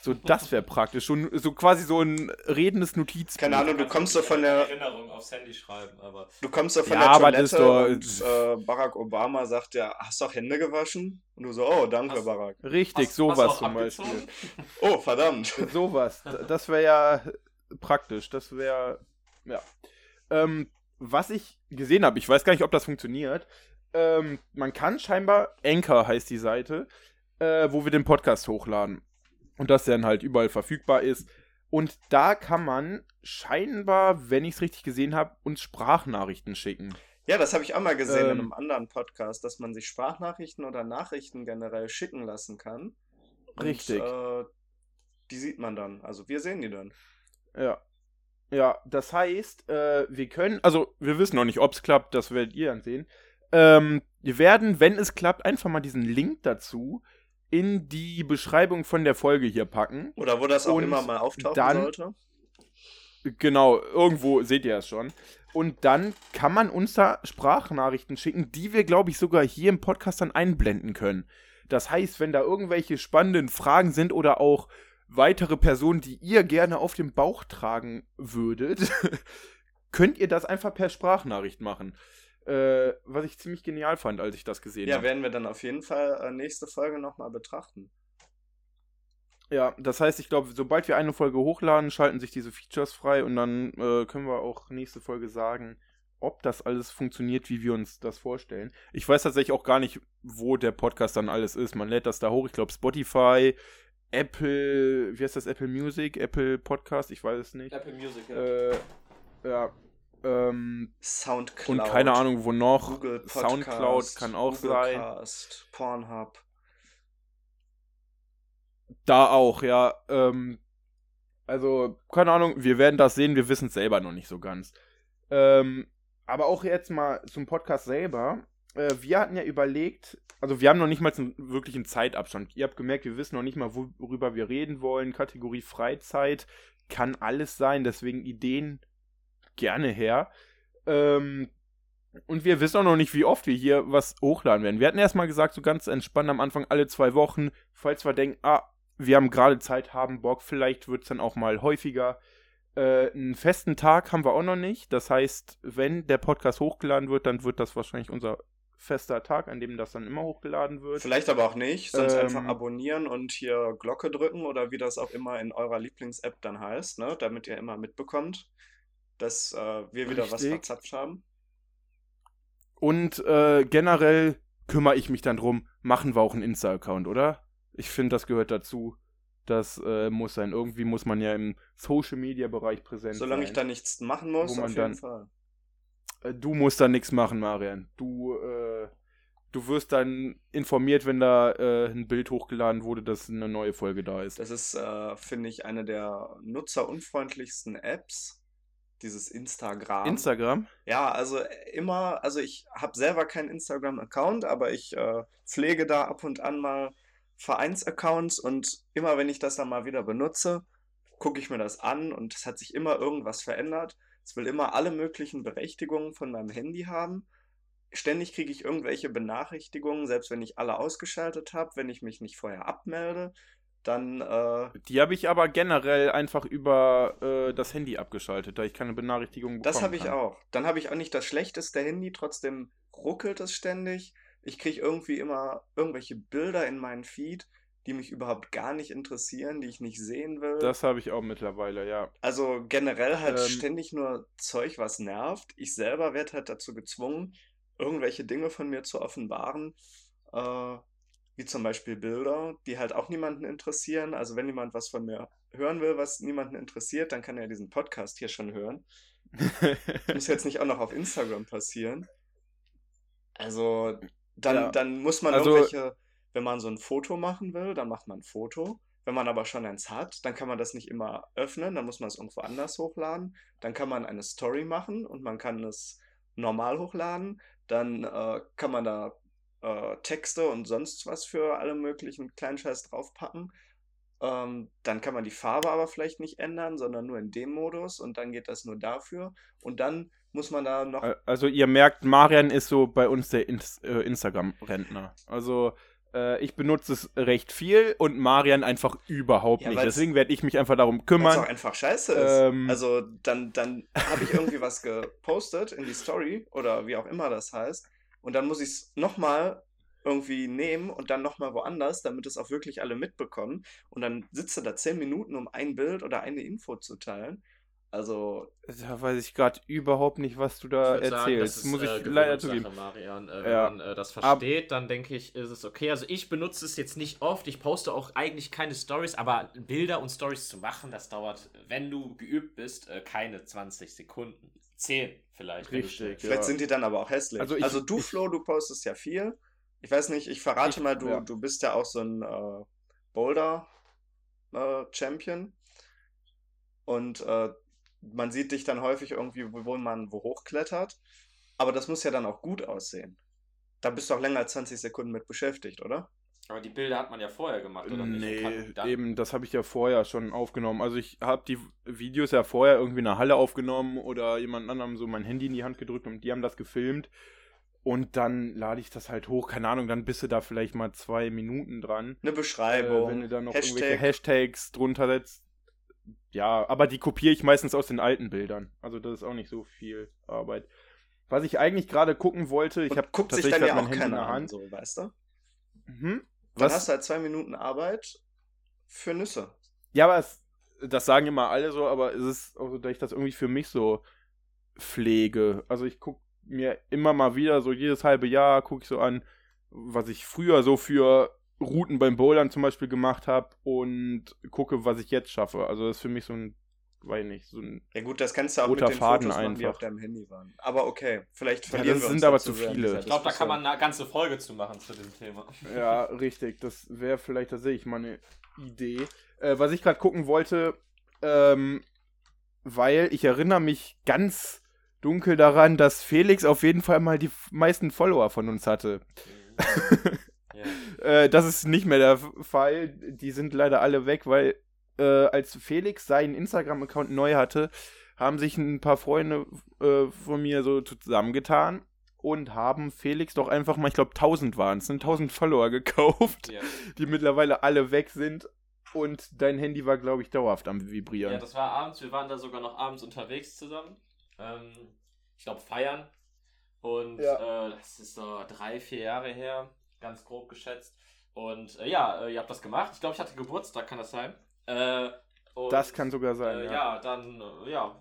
So, das wäre praktisch. So, so quasi so ein redendes Notiz. Keine Ahnung, du kommst so von der. Erinnerung aufs Handy schreiben, aber. Du kommst so von ja, der Toilette doch, und äh, Barack Obama sagt ja, hast du auch Hände gewaschen? Und du so, oh, danke, hast, Barack. Richtig, hast, sowas hast zum Beispiel. Oh, verdammt. sowas. Das wäre ja praktisch. Das wäre. Ja. Ähm, was ich gesehen habe, ich weiß gar nicht, ob das funktioniert. Ähm, man kann scheinbar, Anchor heißt die Seite, äh, wo wir den Podcast hochladen und dass der dann halt überall verfügbar ist. Und da kann man scheinbar, wenn ich es richtig gesehen habe, uns Sprachnachrichten schicken. Ja, das habe ich auch mal gesehen ähm, in einem anderen Podcast, dass man sich Sprachnachrichten oder Nachrichten generell schicken lassen kann. Und, richtig. Äh, die sieht man dann. Also wir sehen die dann. Ja. Ja, das heißt, äh, wir können, also wir wissen noch nicht, ob es klappt, das werdet ihr dann sehen. Ähm, wir werden, wenn es klappt, einfach mal diesen Link dazu in die Beschreibung von der Folge hier packen. Oder wo das auch immer mal auftauchen dann, sollte. Genau, irgendwo seht ihr es schon. Und dann kann man uns da Sprachnachrichten schicken, die wir, glaube ich, sogar hier im Podcast dann einblenden können. Das heißt, wenn da irgendwelche spannenden Fragen sind oder auch weitere Personen, die ihr gerne auf dem Bauch tragen würdet, könnt ihr das einfach per Sprachnachricht machen äh, was ich ziemlich genial fand, als ich das gesehen habe. Ja, werden wir dann auf jeden Fall äh, nächste Folge nochmal betrachten. Ja, das heißt, ich glaube, sobald wir eine Folge hochladen, schalten sich diese Features frei und dann äh, können wir auch nächste Folge sagen, ob das alles funktioniert, wie wir uns das vorstellen. Ich weiß tatsächlich auch gar nicht, wo der Podcast dann alles ist. Man lädt das da hoch. Ich glaube, Spotify, Apple, wie heißt das? Apple Music, Apple Podcast, ich weiß es nicht. Apple Music, ja. Äh, ja, ähm, Soundcloud. Und keine Ahnung, wo noch. Google Podcast, Soundcloud kann auch Googlecast, sein. Pornhub. Da auch, ja. Ähm, also, keine Ahnung, wir werden das sehen, wir wissen es selber noch nicht so ganz. Ähm, aber auch jetzt mal zum Podcast selber. Äh, wir hatten ja überlegt, also wir haben noch nicht mal einen wirklichen Zeitabstand. Ihr habt gemerkt, wir wissen noch nicht mal, worüber wir reden wollen. Kategorie Freizeit kann alles sein, deswegen Ideen gerne her. Ähm, und wir wissen auch noch nicht, wie oft wir hier was hochladen werden. Wir hatten erstmal gesagt, so ganz entspannt am Anfang alle zwei Wochen, falls wir denken, ah, wir haben gerade Zeit, haben Bock, vielleicht wird es dann auch mal häufiger. Äh, einen festen Tag haben wir auch noch nicht. Das heißt, wenn der Podcast hochgeladen wird, dann wird das wahrscheinlich unser fester Tag, an dem das dann immer hochgeladen wird. Vielleicht aber auch nicht, sonst ähm, einfach abonnieren und hier Glocke drücken oder wie das auch immer in eurer Lieblings-App dann heißt, ne? damit ihr immer mitbekommt, dass äh, wir wieder Richtig. was verzapft haben. Und äh, generell kümmere ich mich dann drum, machen wir auch einen Insta-Account, oder? Ich finde, das gehört dazu. Das äh, muss sein. Irgendwie muss man ja im Social-Media-Bereich präsent Solange sein. Solange ich da nichts machen muss, auf jeden dann, Fall. Äh, du musst da nichts machen, Marian. Du, äh, du wirst dann informiert, wenn da äh, ein Bild hochgeladen wurde, dass eine neue Folge da ist. Das ist, äh, finde ich, eine der nutzerunfreundlichsten Apps. Dieses Instagram. Instagram? Ja, also immer, also ich habe selber keinen Instagram-Account, aber ich äh, pflege da ab und an mal Vereinsaccounts und immer wenn ich das dann mal wieder benutze, gucke ich mir das an und es hat sich immer irgendwas verändert. Es will immer alle möglichen Berechtigungen von meinem Handy haben. Ständig kriege ich irgendwelche Benachrichtigungen, selbst wenn ich alle ausgeschaltet habe, wenn ich mich nicht vorher abmelde. Dann. Äh, Die habe ich aber generell einfach über äh, das Handy abgeschaltet, da ich keine Benachrichtigungen bekomme. Das habe ich auch. Dann habe ich auch nicht das schlechteste Handy, trotzdem ruckelt es ständig. Ich kriege irgendwie immer irgendwelche Bilder in meinen Feed, die mich überhaupt gar nicht interessieren, die ich nicht sehen will. Das habe ich auch mittlerweile, ja. Also generell halt Ähm. ständig nur Zeug, was nervt. Ich selber werde halt dazu gezwungen, irgendwelche Dinge von mir zu offenbaren, äh, wie zum Beispiel Bilder, die halt auch niemanden interessieren. Also wenn jemand was von mir hören will, was niemanden interessiert, dann kann er diesen Podcast hier schon hören. Muss jetzt nicht auch noch auf Instagram passieren. Also dann, Ja. dann muss man Also- irgendwelche, wenn man so ein Foto machen will, dann macht man ein Foto. Wenn man aber schon eins hat, dann kann man das nicht immer öffnen, dann muss man es irgendwo anders hochladen. Dann kann man eine Story machen und man kann es normal hochladen. Dann äh, kann man da äh, Texte und sonst was für alle möglichen Kleinscheiß draufpacken. Ähm, dann kann man die Farbe aber vielleicht nicht ändern, sondern nur in dem Modus und dann geht das nur dafür. Und dann muss man da noch. Also ihr merkt, Marian ist so bei uns der Ins äh, Instagram-Rentner. Also äh, ich benutze es recht viel und Marian einfach überhaupt Ja, nicht. Deswegen werde ich mich einfach darum Weil kümmern. auch einfach scheiße ist. Ähm. also dann, dann habe ich irgendwie was gepostet in die Story oder wie auch immer das heißt. Und dann muss ich es nochmal irgendwie nehmen und dann nochmal woanders, damit es auch wirklich alle mitbekommen. Und dann sitzt du da zehn Minuten, um ein Bild oder eine Info zu teilen. Also, Da weiß ich gerade überhaupt nicht, was du da Ich würd sagen, erzählst. das ist, Muss ich äh, leider zugeben. Marian. Äh, wenn Ja. man äh, das Ab- versteht, dann denke ich, ist es okay. Also ich benutze es jetzt nicht oft. Ich poste auch eigentlich keine Stories, aber Bilder und Stories zu machen, das dauert, wenn du geübt bist, äh, keine 20 Sekunden. 10 vielleicht. du Richtig, Ja. vielleicht sind die dann aber auch hässlich. Also Also, ich- du, ich- Flo, du postest ja viel. Ich weiß nicht, ich verrate Ich- mal, du, ja. du bist ja auch so ein äh, Boulder-Champion. Und äh, man sieht dich dann häufig irgendwie, wo wo man wo hochklettert. Aber das muss ja dann auch gut aussehen. Da bist du auch länger als 20 Sekunden mit beschäftigt, oder? Aber die Bilder hat man ja vorher gemacht, oder nicht? Nee, eben, das habe ich ja vorher schon aufgenommen. Also ich habe die Videos ja vorher irgendwie in der Halle aufgenommen oder jemand anderem so mein Handy in die Hand gedrückt und die haben das gefilmt. Und dann lade ich das halt hoch, keine Ahnung, dann bist du da vielleicht mal zwei Minuten dran. Eine Äh, Beschreibung, wenn du da noch irgendwelche Hashtag. Hashtags drunter setzt. Ja, aber die kopiere ich meistens aus den alten Bildern. Also das ist auch nicht so viel Arbeit. Was ich eigentlich gerade gucken wollte, ich habe guckt sich tatsächlich dann ja auch mein Handy in keiner der an, Hand. so, weißt du? Mhm. Dann Was? hast du halt zwei Minuten Arbeit für Nüsse. Ja, aber es, das sagen immer alle so, aber es ist auch so, dass ich das irgendwie für mich so pflege. Also ich gucke mir immer mal wieder, so jedes halbe Jahr gucke ich so an, was ich früher so für Routen beim Bouldern zum Beispiel gemacht habe und gucke, was ich jetzt schaffe. Also das ist für mich so ein, weiß nicht, so ein Ja gut, das kannst du auch mit den Faden Fotos machen, die einfach. auf deinem Handy waren. Aber okay, vielleicht Ja, verlieren das wir sind uns aber da zu viele. Ich glaube, da kann man eine ganze Folge zu machen zu dem Thema. Ja, richtig. Das wäre vielleicht tatsächlich mal eine Idee. Äh, was ich gerade gucken wollte, ähm, weil ich erinnere mich ganz dunkel daran, dass Felix auf jeden Fall mal die meisten Follower von uns hatte. ja. Äh, das ist nicht mehr der Fall. Die sind leider alle weg, weil äh, als Felix seinen Instagram-Account neu hatte, haben sich ein paar Freunde äh, von mir so zusammengetan und haben Felix doch einfach mal, ich glaube 1000 waren es, 1000 Follower gekauft, Ja. die mittlerweile alle weg sind. Und dein Handy war, glaube ich, dauerhaft am Vibrieren. Ja, das war abends. Wir waren da sogar noch abends unterwegs zusammen. Ähm, ich glaube, feiern. Und Ja. äh, das ist so drei, vier Jahre her, ganz grob geschätzt. Und äh, ja, äh, ihr habt das gemacht. Ich glaube, ich hatte Geburtstag, kann das sein? Äh, und, das kann sogar sein, äh, ja. ja. dann äh, ja,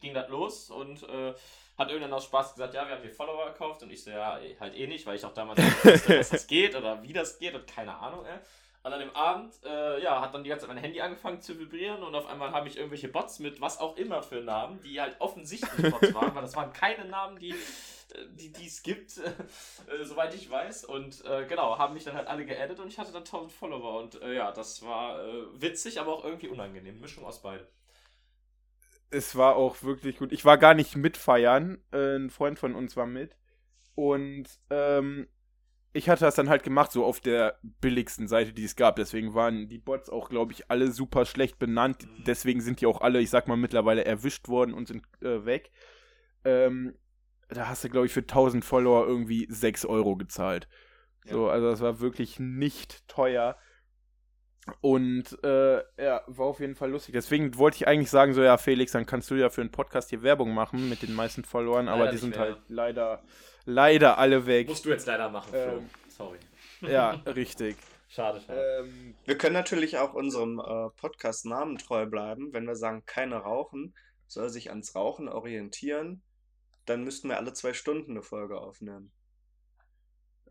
ging das los und äh, hat irgendwann aus Spaß gesagt, ja, wir haben hier Follower gekauft. Und ich so, ja, eh, halt eh nicht, weil ich auch damals nicht wusste, was das geht oder wie das geht und keine Ahnung, ey. Und an dem Abend, äh, ja, hat dann die ganze Zeit mein Handy angefangen zu vibrieren und auf einmal habe ich irgendwelche Bots mit was auch immer für Namen, die halt offensichtlich Bots waren, weil das waren keine Namen, die die die es gibt, äh, soweit ich weiß. Und äh, genau, haben mich dann halt alle geaddet und ich hatte dann 1000 Follower. Und äh, ja, das war äh, witzig, aber auch irgendwie unangenehm. Mischung aus beiden. Es war auch wirklich gut. Ich war gar nicht mitfeiern. Äh, ein Freund von uns war mit. Und ähm, ich hatte das dann halt gemacht, so auf der billigsten Seite, die es gab. Deswegen waren die Bots auch, glaube ich, alle super schlecht benannt. Mhm. Deswegen sind die auch alle, ich sag mal, mittlerweile erwischt worden und sind äh, weg. Ähm, da hast du, glaube ich, für 1000 Follower irgendwie 6 Euro gezahlt. So, also das war wirklich nicht teuer. Und äh, ja, war auf jeden Fall lustig. Deswegen wollte ich eigentlich sagen, so ja, Felix, dann kannst du ja für einen Podcast hier Werbung machen mit den meisten Followern, aber Leider die nicht sind mehr. halt leider, leider alle weg. Musst du jetzt leider machen, Flo. Ähm, Sorry. Ja, richtig. Schade, schade. ähm, Wir können natürlich auch unserem äh, Podcast-Namen treu bleiben, wenn wir sagen, keine rauchen, soll sich ans Rauchen orientieren, dann müssten wir alle zwei Stunden eine Folge aufnehmen.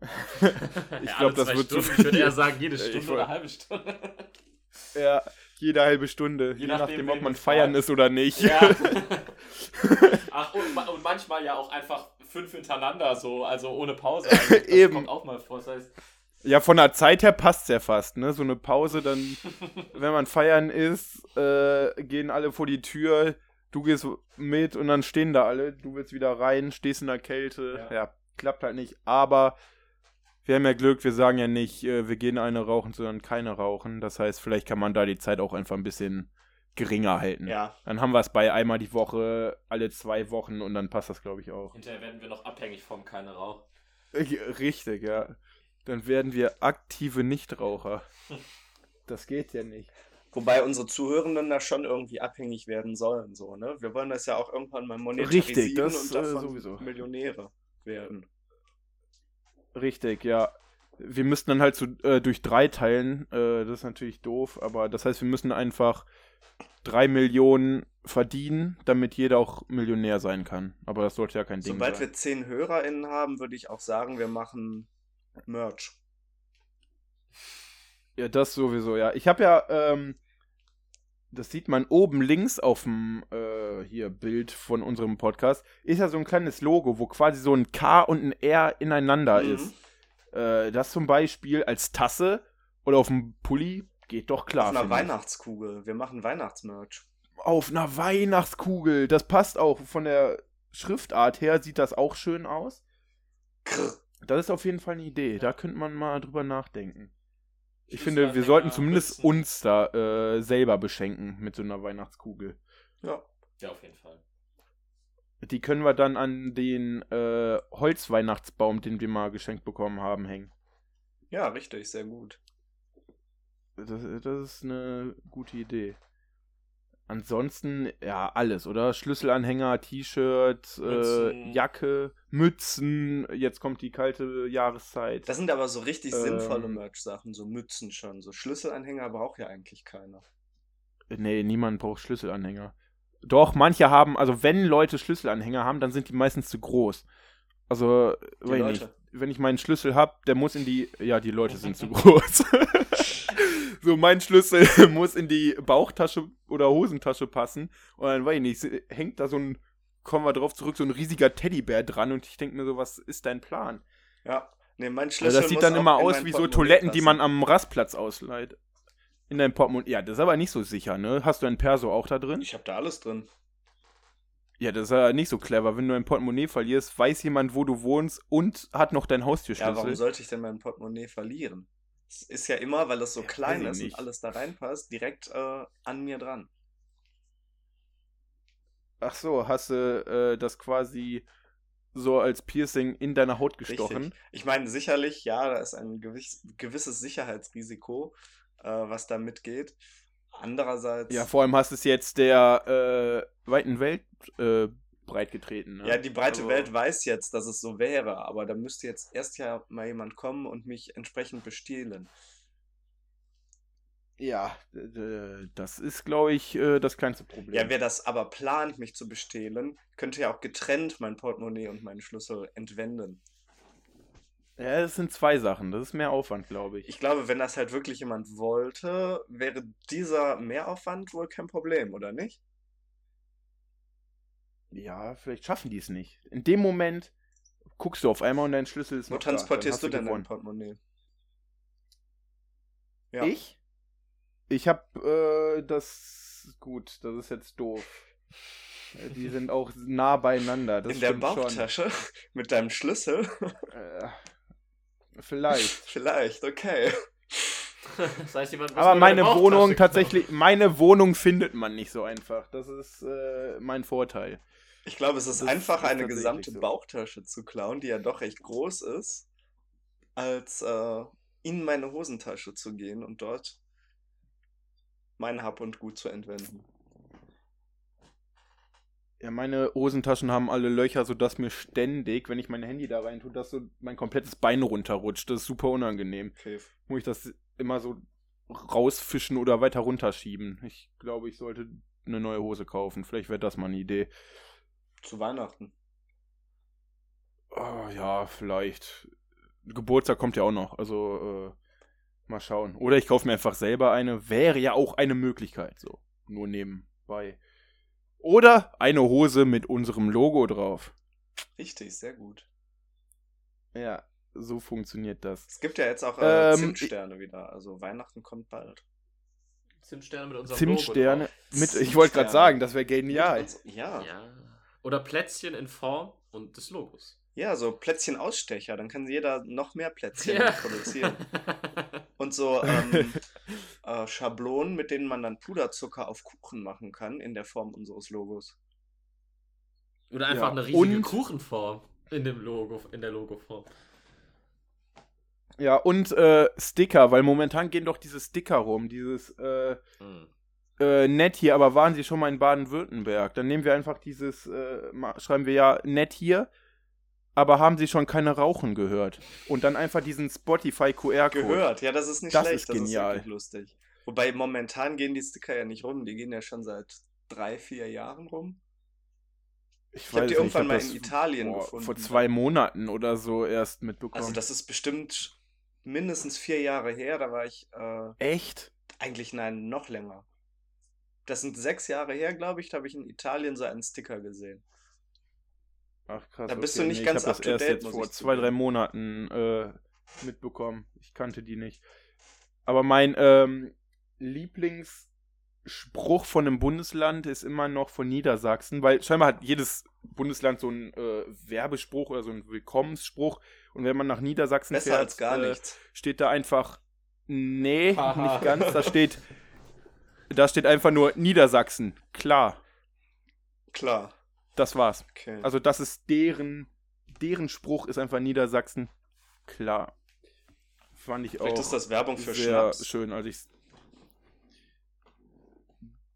ich Ja, glaube, das wird zu Stunden. Ich würde viel. eher sagen, jede Ich Stunde wollt- oder eine halbe Stunde. Ja, jede halbe Stunde. Je, nachdem, nachdem, ob man feiern ist oder nicht. Ja. Ach, und, und manchmal ja auch einfach fünf hintereinander, so, also ohne Pause. Also, das Eben. kommt auch mal vor. Das heißt, Ja, von der Zeit her passt's ja fast, ne? So eine Pause, dann, wenn man feiern ist, äh, gehen alle vor die Tür, du gehst mit und dann stehen da alle, du willst wieder rein, stehst in der Kälte. Ja. Ja, klappt halt nicht. Aber wir haben ja Glück, wir sagen ja nicht, äh, wir gehen eine rauchen, sondern keine rauchen. Das heißt, vielleicht kann man da die Zeit auch einfach ein bisschen geringer halten. Ja, Dann haben wir es bei einmal die Woche, alle zwei Wochen und dann passt das, glaube ich, auch. hinterher werden wir noch abhängig vom keine Rauch. Richtig, ja. Dann werden wir aktive Nichtraucher. Das geht ja nicht. Wobei unsere Zuhörenden da schon irgendwie abhängig werden sollen, so, ne? Wir wollen das ja auch irgendwann mal monetarisieren Richtig, das, und äh, davon sowieso. Millionäre werden. Richtig, ja. Wir müssten dann halt so äh, durch drei teilen. Äh, das ist natürlich doof, aber das heißt, wir müssen einfach drei Millionen verdienen, damit jeder auch Millionär sein kann. Aber das sollte ja kein Ding Sobald sein. wir zehn HörerInnen haben, würde ich auch sagen, wir machen Merch. Ja, das sowieso, ja. Ich habe ja, ähm, das sieht man oben links auf dem äh, hier Bild von unserem Podcast, ist ja so ein kleines Logo, wo quasi so ein K und ein R ineinander Mhm. ist. Äh, das zum Beispiel als Tasse oder auf dem Pulli geht doch klar. Auf einer finde ich. Weihnachtskugel. Wir machen Weihnachtsmerch. Auf einer Weihnachtskugel. Das passt auch von der Schriftart her, sieht das auch schön aus. Krr. Das ist auf jeden Fall eine Idee. Da könnte man mal drüber nachdenken. Ich finde, wir sollten zumindest Mützen. uns da äh, selber beschenken mit so einer Weihnachtskugel. Ja. Ja, auf jeden Fall. Die können wir dann an den äh, Holzweihnachtsbaum, den wir mal geschenkt bekommen haben, hängen. ja, richtig, sehr gut. Das, das ist eine gute Idee. Ansonsten, ja, alles, oder? Schlüsselanhänger, T-Shirt, äh. Jacke, Mützen. Jetzt kommt die kalte Jahreszeit. Das sind aber so richtig Ähm. sinnvolle Merch-Sachen, so Mützen schon. So Schlüsselanhänger braucht ja eigentlich keiner. Nee, niemand braucht Schlüsselanhänger. Doch, manche haben, also wenn Leute Schlüsselanhänger haben, dann sind die meistens zu groß. Also, Die Leute. nicht. Wenn ich meinen Schlüssel hab, der muss in die. Ja, die Leute sind zu groß. so, mein Schlüssel muss in die Bauchtasche oder Hosentasche passen. Und dann, weiß ich nicht, hängt da so ein, kommen wir drauf zurück, so ein riesiger Teddybär dran. Und ich denke mir so, was ist dein Plan? Ja. Nee, mein Also Schlüssel das sieht dann immer aus wie so Toiletten, die passen. man am Rastplatz ausleiht. In deinem Portemonnaie. Ja, das ist aber nicht so sicher, ne? Hast du ein Perso auch da drin? Ich habe da alles drin. Ja, das ist ja nicht so clever. Wenn du ein Portemonnaie verlierst, weiß jemand, wo du wohnst und hat noch dein Ja, Haustürschlüssel. warum sollte ich denn mein Portemonnaie verlieren? Es ist ja immer, weil das so Ja, klein ist nicht. und alles da reinpasst, direkt äh, an mir dran. Ach so, hast du äh, das quasi so als Piercing in deine Haut gestochen? Richtig. Ich meine, sicherlich, ja, da ist ein gewiss, gewisses Sicherheitsrisiko, äh, was da mitgeht. Andererseits, Ja, vor allem hast du es jetzt der äh, weiten Welt äh, breitgetreten. Ne? ja, die breite Also- Welt weiß jetzt, dass es so wäre, aber da müsste jetzt erst ja mal jemand kommen und mich entsprechend bestehlen. Ja, das ist, glaube ich, äh, das kleinste Problem. Ja, wer das aber plant, mich zu bestehlen, könnte ja auch getrennt mein Portemonnaie und meinen Schlüssel entwenden. Ja, das sind zwei Sachen. Das ist mehr Aufwand, glaube ich. Ich glaube, wenn das halt wirklich jemand wollte, wäre dieser Mehraufwand wohl kein Problem, oder nicht? Ja, vielleicht schaffen die es nicht. In dem Moment guckst du auf einmal und dein Schlüssel ist Wo noch da. Dann transportierst hast du denn dein. Portemonnaie? Ja. Ich? Ich hab äh, das. Gut, das ist jetzt doof. Äh, Die sind auch nah beieinander. Das In der stimmt schon. Bauchtasche? Mit deinem Schlüssel? Äh, vielleicht. Vielleicht, okay. Das heißt, jemand Aber meine Wohnung tatsächlich, meine Wohnung findet man nicht so einfach. Das ist äh, mein Vorteil. Ich glaube, es ist Das einfach ist eine gesamte so. Bauchtasche zu klauen, die ja doch recht groß ist, als äh, in meine Hosentasche zu gehen und dort mein Hab und Gut zu entwenden. Ja, meine Hosentaschen haben alle Löcher, sodass mir ständig, wenn ich mein Handy da rein tue, dass so mein komplettes Bein runterrutscht. Das ist super unangenehm. Okay. Muss ich das immer so rausfischen oder weiter runterschieben. Ich glaube, ich sollte eine neue Hose kaufen. Vielleicht wäre das mal eine Idee. Zu Weihnachten. Oh, ja, vielleicht. Geburtstag kommt ja auch noch. Also, äh, mal schauen. Oder ich kaufe mir einfach selber eine. Wäre ja auch eine Möglichkeit. So. Nur nebenbei. Oder eine Hose mit unserem Logo drauf. Richtig, sehr gut. Ja, so funktioniert das. Es gibt ja jetzt auch äh, Ähm, Zimtsterne wieder. Also Weihnachten kommt bald. Zimtsterne mit unserem Zimtsterne Logo mit. Ich wollte gerade Zimtsterne. sagen, das wäre genial. Uns- Ja. drauf. Ja. Oder Plätzchen in Form und des Logos. Ja, so Plätzchen-Ausstecher. Dann kann jeder noch mehr Plätzchen Ja. produzieren. Und so ähm, äh, Schablonen, mit denen man dann Puderzucker auf Kuchen machen kann, in der Form unseres Logos. Oder einfach Ja, eine riesige und- Kuchenform in dem Logo, in der Logoform. Ja, und äh, Sticker, weil momentan gehen doch diese Sticker rum, dieses äh, Hm. äh, nett hier, aber waren Sie schon mal in Baden-Württemberg? Dann nehmen wir einfach dieses, äh, schreiben wir ja nett hier, aber haben Sie schon keine Rauchen gehört? Und dann einfach diesen Spotify QR-Code. Gehört, ja, das ist nicht Das schlecht. ist das genial. ist wirklich lustig. Wobei momentan gehen die Sticker ja nicht rum, die gehen ja schon seit drei, vier Jahren rum. Ich, hab weiß die nicht, irgendwann hab mal in Italien vor, gefunden. Vor zwei Monaten oder so erst mitbekommen. Also das ist bestimmt mindestens vier Jahre her, da war ich äh, Echt? eigentlich, nein, noch länger. Das sind sechs Jahre her, glaube ich, da habe ich in Italien so einen Sticker gesehen. Ach krass. Da bist du nicht nee, ganz ich hab up das to erst date, jetzt vor ich zwei, drei Monaten äh, mitbekommen. Ich kannte die nicht. Aber mein ähm, Lieblingsspruch von einem Bundesland ist immer noch von Niedersachsen, weil scheinbar hat jedes Bundesland so einen äh, Werbespruch oder so einen Willkommensspruch. Und wenn man nach Niedersachsen Besser fährt, als gar äh, nichts. steht da einfach, nee, Haha. nicht ganz. Da steht, da steht einfach nur Niedersachsen. Klar, Klar. Das war's. Okay. Also das ist deren, deren Spruch ist einfach Niedersachsen. Klar. Fand ich Vielleicht auch ist das Werbung für sehr Schnaps. schön, als ich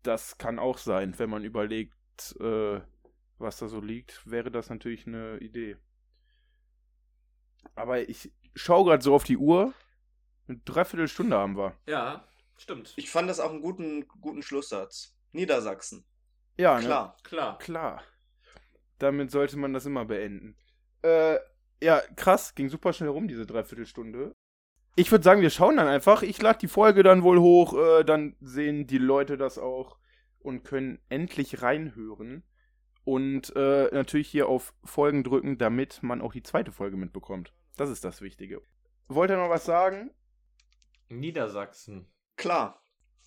Das kann auch sein, wenn man überlegt, äh, was da so liegt, wäre das natürlich eine Idee. Aber ich schaue gerade so auf die Uhr. Eine Dreiviertelstunde haben wir. Ja, stimmt. Ich fand das auch einen guten, guten Schlusssatz. Niedersachsen. Ja, ne? Klar. Klar. Klar. Damit sollte man das immer beenden. Äh, ja, krass, ging super schnell rum, diese Dreiviertelstunde. Ich würde sagen, wir schauen dann einfach. Ich lade die Folge dann wohl hoch, äh, dann sehen die Leute das auch und können endlich reinhören. Und äh, natürlich hier auf Folgen drücken, damit man auch die zweite Folge mitbekommt. Das ist das Wichtige. Wollt ihr noch was sagen? Niedersachsen. Klar.